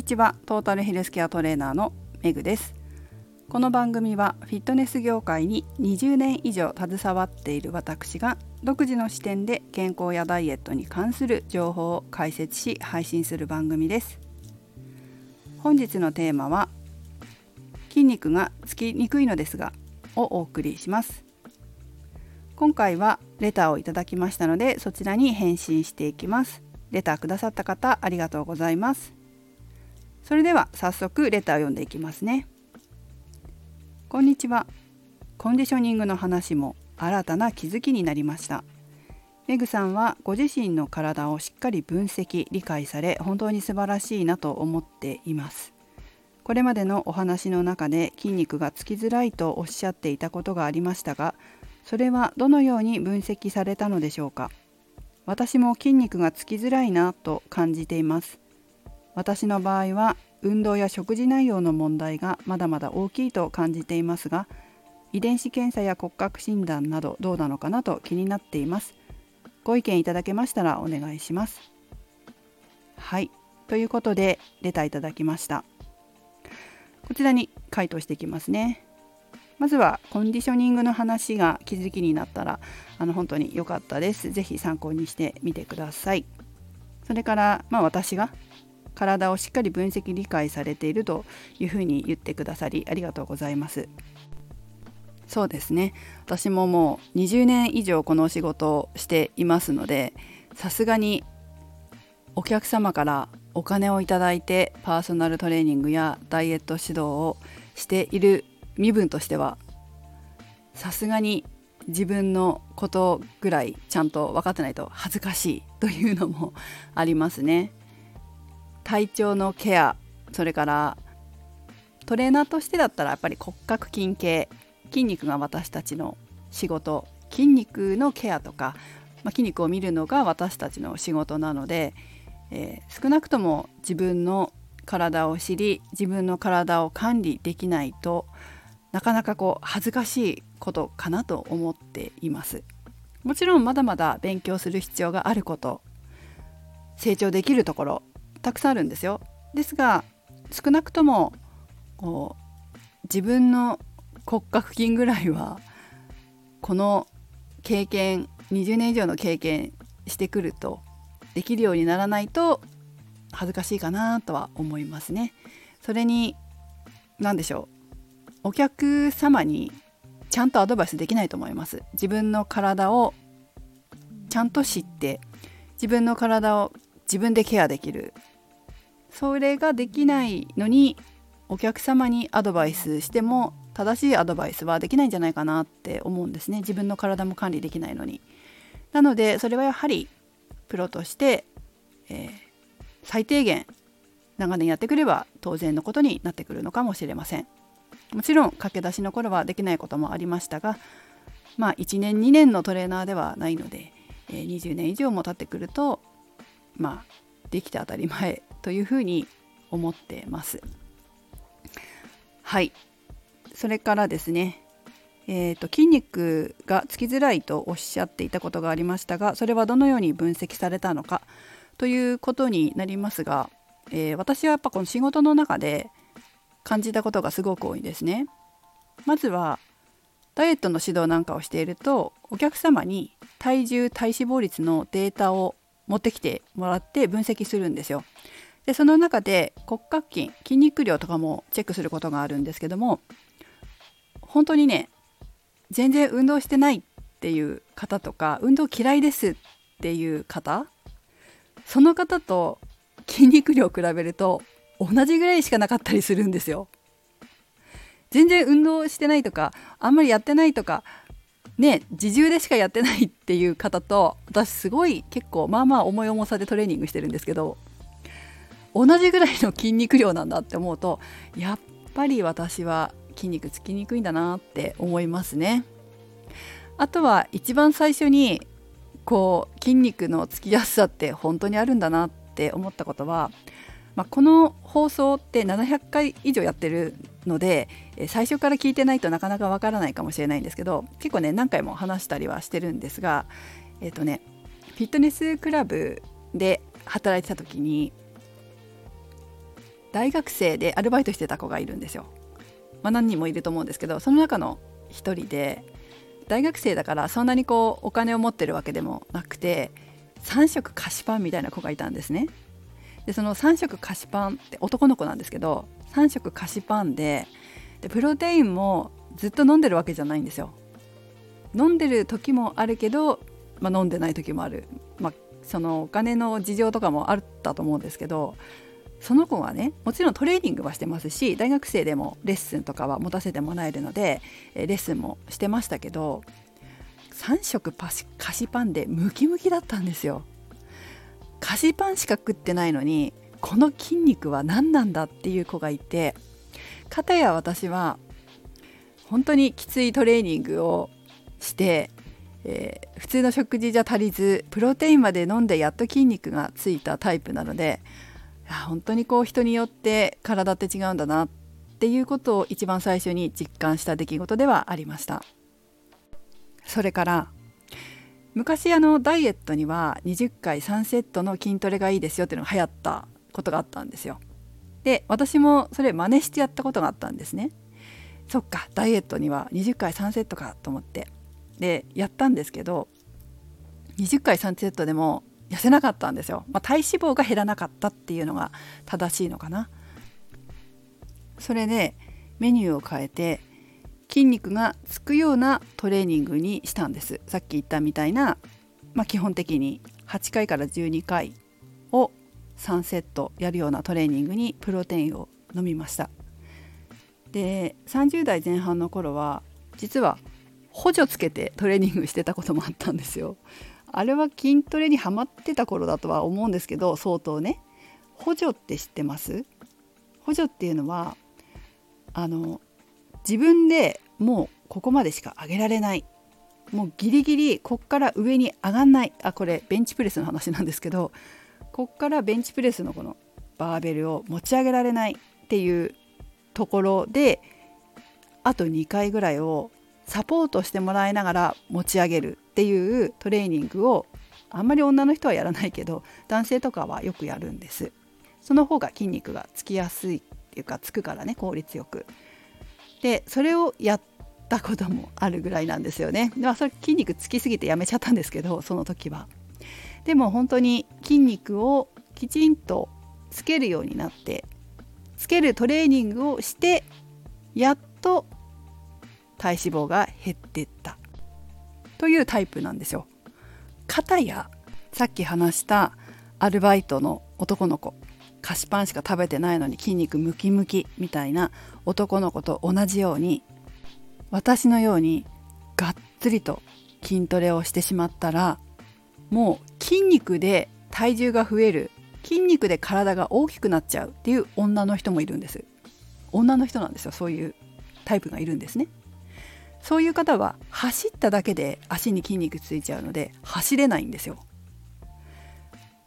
にちは。トータルヘルスケアトレーナーのメグです。この番組はフィットネス業界に20年以上携わっている私が独自の視点で健康やダイエットに関する情報を解説し配信する番組です。本日のテーマは筋肉がつきにくいのですがをお送りします。今回はレターをいただきましたのでそちらに返信していきます。レターくださった方ありがとうございます。それでは早速レターを読んでいきますね。こんにちは。コンディショニングの話も新たな気づきになりました。メグさんはご自身の体をしっかり分析理解され本当に素晴らしいなと思っています。これまでのお話の中で筋肉がつきづらいとおっしゃっていたことがありましたがそれはどのように分析されたのでしょうか。私も筋肉がつきづらいなと感じています。私の場合は運動や食事内容の問題がまだまだ大きいと感じていますが遺伝子検査や骨格診断などどうなのかなと気になっています。ご意見いただけましたらお願いします。はい。ということでレターいただきました。こちらに回答していきますね。まずはコンディショニングの話が気づきになったらあの本当に良かったです。ぜひ参考にしてみてください。それから、まあ、私が体をしっかり分析理解されているというふうに言ってくださりありがとうございます。そうですね私ももう20年以上このお仕事をしていますのでさすがにお客様からお金をいただいてパーソナルトレーニングやダイエット指導をしている身分としてはさすがに自分のことぐらいちゃんと分かってないと恥ずかしいというのもありますね。体調のケアそれからトレーナーとしてだったらやっぱり骨格筋系筋肉が私たちの仕事筋肉のケアとか、まあ、筋肉を見るのが私たちの仕事なので、えー、少なくとも自分の体を知り自分の体を管理できないとなかなかこう恥ずかしいことかなと思っています。もちろんまだまだ勉強する必要があること成長できるところたくさんあるんですよ。ですが少なくともこう自分の骨格筋ぐらいはこの経験20年以上の経験してくるとできるようにならないと恥ずかしいかなとは思いますね。それに何でしょう。お客様にちゃんとアドバイスできないと思います。自分の体をちゃんと知って自分の体を自分でケアできる。それができないのにお客様にアドバイスしても正しいアドバイスはできないんじゃないかなって思うんですね自分の体も管理できないのになのでそれはやはりプロとして、えー、最低限長年やってくれば当然のことになってくるのかもしれません。もちろん駆け出しの頃はできないこともありましたがまあ1年2年のトレーナーではないので、えー、20年以上も経ってくるとまあできて当たり前というふうに思ってます。はいそれからですねえーと、筋肉がつきづらいとおっしゃっていたことがありましたがそれはどのように分析されたのかということになりますが、えー、私はやっぱこの仕事の中で感じたことがすごく多いですね。まずはダイエットの指導なんかをしているとお客様に体重体脂肪率のデータを持ってきてもらって分析するんですよ。でその中で骨格筋筋肉量とかもチェックすることがあるんですけども本当にね全然運動してないっていう方とか運動嫌いですっていう方その方と筋肉量を比べると同じぐらいしかなかったりするんですよ。全然運動してないとかあんまりやってないとかね自重でしかやってないっていう方と私すごい結構まあまあ重い重さでトレーニングしてるんですけど同じぐらいの筋肉量なんだって思うとやっぱり私は筋肉つきにくいんだなって思いますね。あとは一番最初にこう筋肉のつきやすさって本当にあるんだなって思ったことはまあ、この放送って700回以上やってるので最初から聞いてないとなかなかわからないかもしれないんですけど結構ね何回も話したりはしてるんですがえっ、ー、とねフィットネスクラブで働いてた時に大学生でアルバイトしてた子がいるんですよ。まあ、何人もいると思うんですけどその中の一人で大学生だからそんなにこうお金を持ってるわけでもなくて3食菓子パンみたいな子がいたんですね。でその3食菓子パンって男の子なんですけど3食菓子パンででプロテインもずっと飲んでるわけじゃないんですよ。飲んでる時もあるけど、まあ、飲んでない時もある、まあ、そのお金の事情とかもあったと思うんですけどその子はねもちろんトレーニングはしてますし大学生でもレッスンとかは持たせてもらえるのでレッスンもしてましたけど3食パシ菓子パンでムキムキだったんですよ。菓子パンしか食ってないのにこの筋肉は何なんだっていう子がいて片や私は本当にきついトレーニングをして、えー、普通の食事じゃ足りずプロテインまで飲んでやっと筋肉がついたタイプなので本当にこう人によって体って違うんだなっていうことを一番最初に実感した出来事ではありました。それから昔あのダイエットには20回3セットの筋トレがいいですよっていうのが流行ったことがあったんですよ。で私もそれ真似してやったことがあったんですね。そっかダイエットには20回3セットかと思って。でやったんですけど20回3セットでも痩せなかったんですよ、まあ、体脂肪が減らなかったっていうのが正しいのかな。それでメニューを変えて筋肉がつくようなトレーニングにしたんです。さっき言ったみたいな、まあ、基本的に8回から12回を3セットやるようなトレーニングにプロテインを飲みました。で30代前半の頃は実は補助つけてトレーニングしてたこともあったんですよ。あれは筋トレにハマってた頃だとは思うんですけど相当ね。補助って知ってます？補助っていうのはあの自分でもうここまでしか上げられない。もうギリギリこっから上に上がんない。あこれベンチプレスの話なんですけどこっからベンチプレスのこのバーベルを持ち上げられないっていうところであと2回ぐらいをサポートしてもらいながら持ち上げる。っていうトレーニングをあんまり女の人はやらないけど男性とかはよくやるんです。その方が筋肉がつきやすいっていうかつくからね効率よく。でそれをやったこともあるぐらいなんですよね。まあそれ筋肉つきすぎてやめちゃったんですけどその時は。でも本当に筋肉をきちんとつけるようになってつけるトレーニングをしてやっと体脂肪が減ってった。というタイプなんですよ。片やさっき話したアルバイトの男の子。菓子パンしか食べてないのに筋肉ムキムキみたいな男の子と同じように私のようにがっつりと筋トレをしてしまったらもう筋肉で体重が増える筋肉で体が大きくなっちゃうっていう女の人もいるんです。女の人なんですよ。そういうタイプがいるんですね。そういう方は走っただけで足に筋肉ついちゃうので走れないんですよ。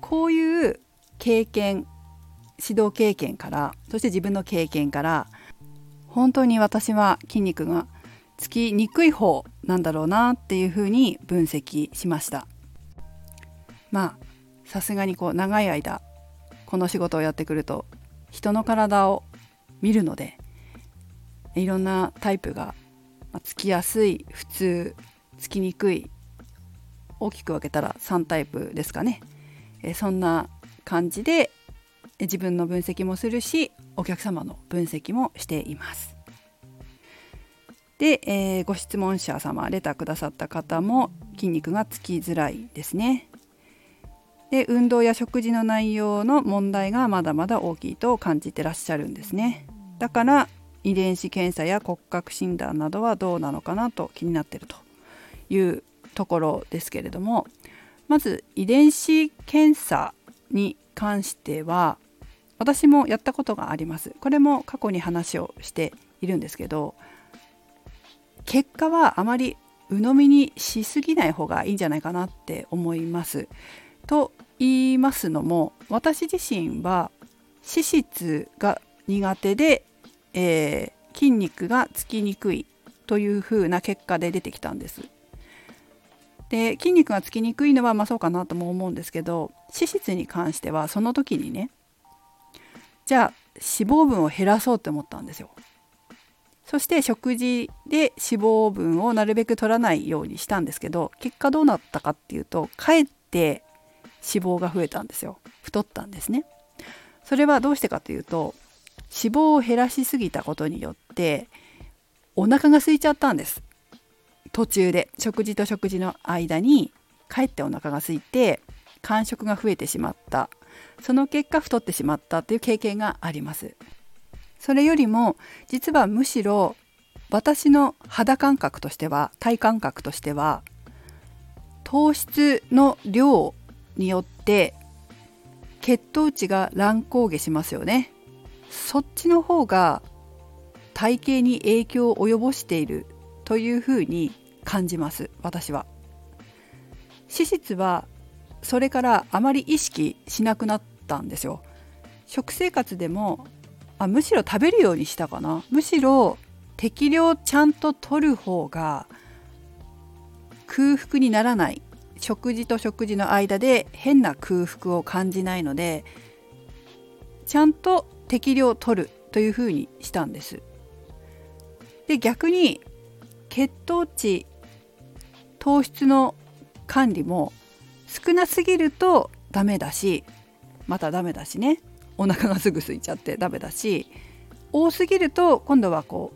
こういう経験指導経験からそして自分の経験から本当に私は筋肉がつきにくい方なんだろうなっていうふうに分析しましたまあさすがにこう長い間この仕事をやってくると人の体を見るのでいろんなタイプがまあ、つきやすい普通つきにくい大きく分けたら3タイプですかね、えそんな感じで自分の分析もするしお客様の分析もしています。で、えー、ご質問者様レターくださった方も筋肉がつきづらいですね。で運動や食事の内容の問題がまだまだ大きいと感じてらっしゃるんですね。だから遺伝子検査や骨格診断などはどうなのかなと気になってるというところですけれどもまず遺伝子検査に関しては私もやったことがありますこれも過去に話をしているんですけど結果はあまり鵜呑みにしすぎない方がいいんじゃないかなって思います。と言いますのも私自身は脂質が苦手でえー、筋肉がつきにくいというふうな結果で出てきたんです。で筋肉がつきにくいのはまあそうかなとも思うんですけど脂質に関してはその時にねじゃあ脂肪分を減らそうって思ったんですよ。そして食事で脂肪分をなるべく取らないようにしたんですけど結果どうなったかっていうとかえって脂肪が増えたんですよ太ったんですねそれはどうしてかというと脂肪を減らしすぎたことによってお腹が空いちゃったんです。途中で食事と食事の間にかえってお腹が空いて間食が増えてしまった。その結果太ってしまったという経験があります。それよりも実はむしろ私の肌感覚としては体感覚としては糖質の量によって血糖値が乱高下しますよね。そっちの方が体型に影響を及ぼしているというふうに感じます私は。脂質はそれからあまり意識しなくなったんですよ。食生活でもあむしろ食べるようにしたかな。むしろ適量ちゃんと取る方が空腹にならない。食事と食事の間で変な空腹を感じないのでちゃんと適量取るというふうにしたんです。で逆に血糖値糖質の管理も少なすぎるとダメだしまたダメだしねお腹がすぐ空いちゃってダメだし多すぎると今度はこ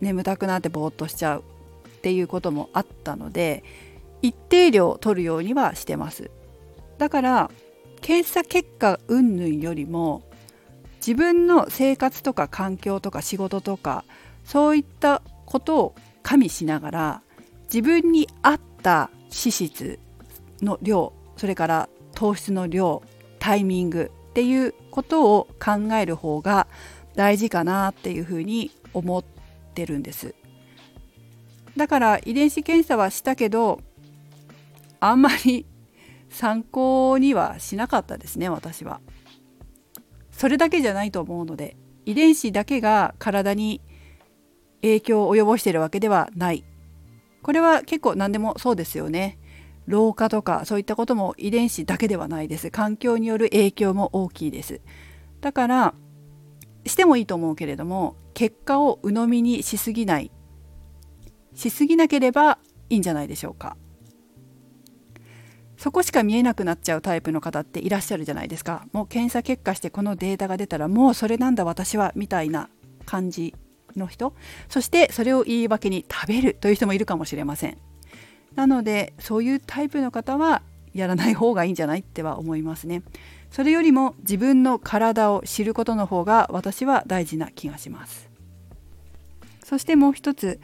う眠たくなってぼーっとしちゃうっていうこともあったので一定量取るようにはしてますだから検査結果云々よりも自分の生活とか環境とか仕事とかそういったことを加味しながら自分に合った脂質の量それから糖質の量タイミングっていうことを考える方が大事かなっていうふうに思ってるんです。だから遺伝子検査はしたけどあんまり参考にはしなかったですね私は。それだけじゃないと思うので遺伝子だけが体に影響を及ぼしているわけではない。これは結構何でもそうですよね。老化とかそういったことも遺伝子だけではないです。環境による影響も大きいです。だからしてもいいと思うけれども結果を鵜呑みにしすぎない。しすぎなければいいんじゃないでしょうか。そこしか見えなくなっちゃうタイプの方っていらっしゃるじゃないですかもう検査結果してこのデータが出たらもうそれなんだ私はみたいな感じの人そしてそれを言い訳に食べるという人もいるかもしれませんなのでそういうタイプの方はやらない方がいいんじゃないっては思いますね。それよりも自分の体を知ることの方が私は大事な気がします。そしてもう一つ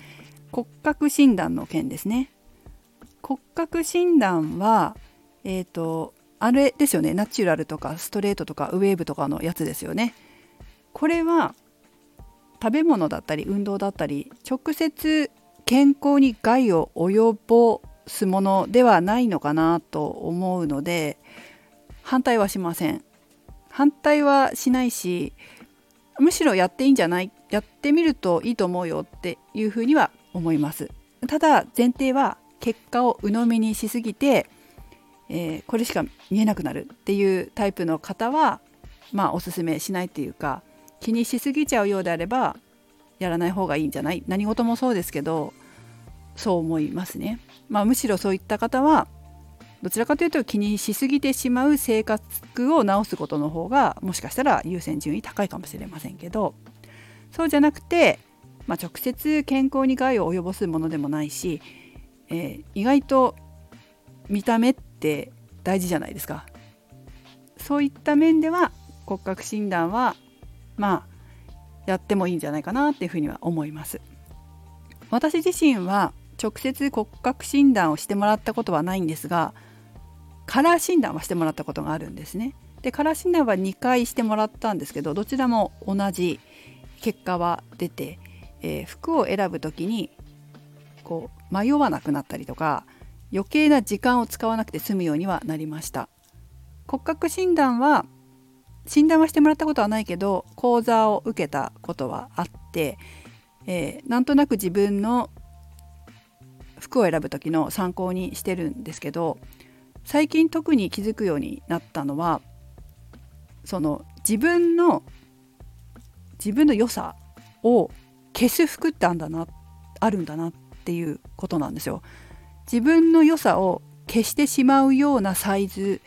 骨格診断の件ですね。骨格診断はえっ、ー、とあれですよね。ナチュラルとかストレートとかウェーブとかのやつですよね。これは食べ物だったり運動だったり直接健康に害を及ぼすものではないのかなと思うので反対はしません。反対はしないしむしろやっていいんじゃない？やってみるといいと思うよっていうふうには思います。ただ前提は結果を鵜呑みにしすぎて、えー、これしか見えなくなるっていうタイプの方はまあおすすめしないっていうか気にしすぎちゃうようであればやらない方がいいんじゃない？何事もそうですけどそう思いますね。まあ、むしろそういった方はどちらかというと気にしすぎてしまう生活を直すことの方がもしかしたら優先順位高いかもしれませんけどそうじゃなくて、まあ、直接健康に害を及ぼすものでもないし、えー、意外と見た目ってって大事じゃないですか。そういった面では骨格診断はまあやってもいいんじゃないかなっていうふうには思います。私自身は直接骨格診断をしてもらったことはないんですがカラー診断はしてもらったことがあるんですね。でカラー診断は2回してもらったんですけどどちらも同じ結果は出て、えー、服を選ぶ時にこう迷わなくなったりとか余計な時間を使わなくて済むようにはなりました骨格診断は診断はしてもらったことはないけど講座を受けたことはあって、えー、なんとなく自分の服を選ぶ時の参考にしてるんですけど最近特に気づくようになったのはその自分の自分の良さを消す服ってあんだなあるんだなっていうことなんですよ。自分の良さを消してしまうようなサイズ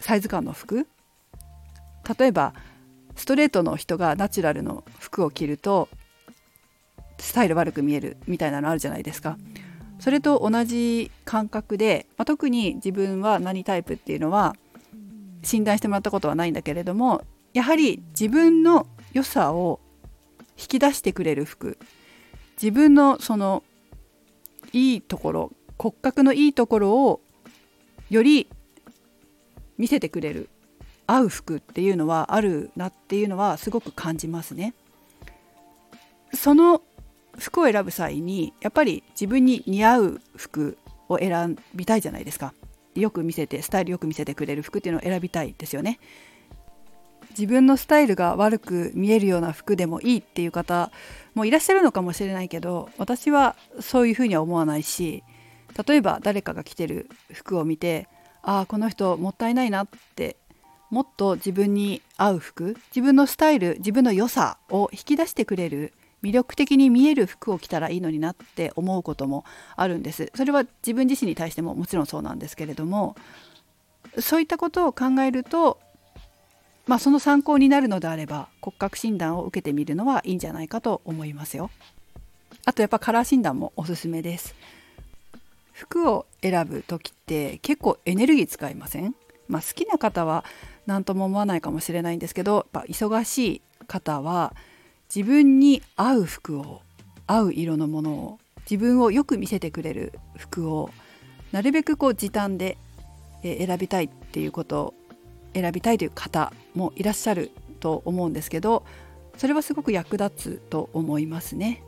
サイズ感の服例えばストレートの人がナチュラルの服を着るとスタイル悪く見えるみたいなのあるじゃないですか。それと同じ感覚で、まあ、特に自分は何タイプっていうのは診断してもらったことはないんだけれどもやはり自分の良さを引き出してくれる服自分のそのいいところ骨格のいいところをより見せてくれる合う服っていうのはあるなっていうのはすごく感じますね。その服を選ぶ際にやっぱり自分に似合う服を選びたいじゃないですか。よく見せてスタイルよく見せてくれる服っていうのを選びたいですよね。自分のスタイルが悪く見えるような服でもいいっていう方もいらっしゃるのかもしれないけど私はそういうふうには思わないし例えば誰かが着てる服を見てああこの人もったいないなってもっと自分に合う服自分のスタイル自分の良さを引き出してくれる魅力的に見える服を着たらいいのになって思うこともあるんです。それは自分自身に対してももちろんそうなんですけれどもそういったことを考えるとまあその参考になるのであれば骨格診断を受けてみるのはいいんじゃないかと思いますよ。あとやっぱカラー診断もおすすめです。服を選ぶ時って結構エネルギー使いません？まあ、好きな方は何とも思わないかもしれないんですけどやっぱ忙しい方は自分に合う服を合う色のものを自分をよく見せてくれる服をなるべくこう時短で選びたいっていうこと選びたいという方もいらっしゃると思うんですけどそれはすごく役立つと思いますね。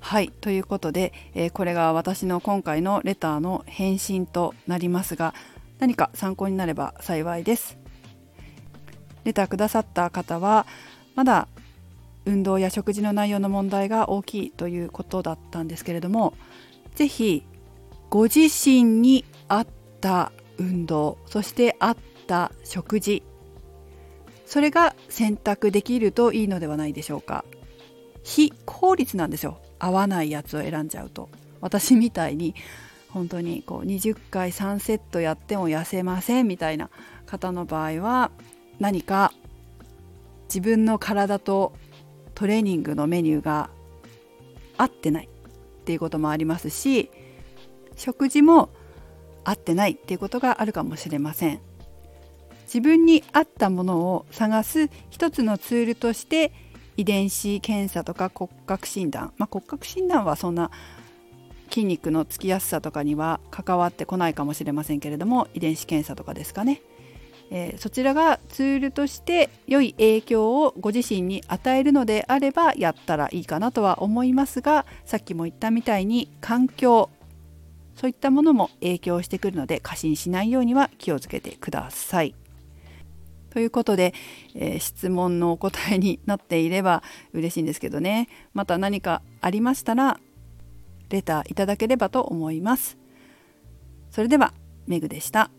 はいということで、えー、これが私の今回のレターの返信となりますが何か参考になれば幸いです。レターくださった方はまだ運動や食事の内容の問題が大きいということだったんですけれども是非ご自身に合った運動そして合った食事それが選択できるといいのではないでしょうか非効率なんですよ合わないやつを選んじゃうと。私みたいに本当にこう20回3セットやっても痩せませんみたいな方の場合は何か自分の体とトレーニングのメニューが合ってないっていうこともありますし食事も合ってないっていうことがあるかもしれません。自分に合ったものを探す一つのツールとして遺伝子検査とか骨格診断、まあ、骨格診断はそんな筋肉のつきやすさとかには関わってこないかもしれませんけれども遺伝子検査とかですかね、えー、そちらがツールとして良い影響をご自身に与えるのであればやったらいいかなとは思いますがさっきも言ったみたいに環境そういったものも影響してくるので過信しないようには気をつけてください。ということで、えー、質問のお答えになっていれば嬉しいんですけどねまた何かありましたらレターいただければと思います。それではメグでした。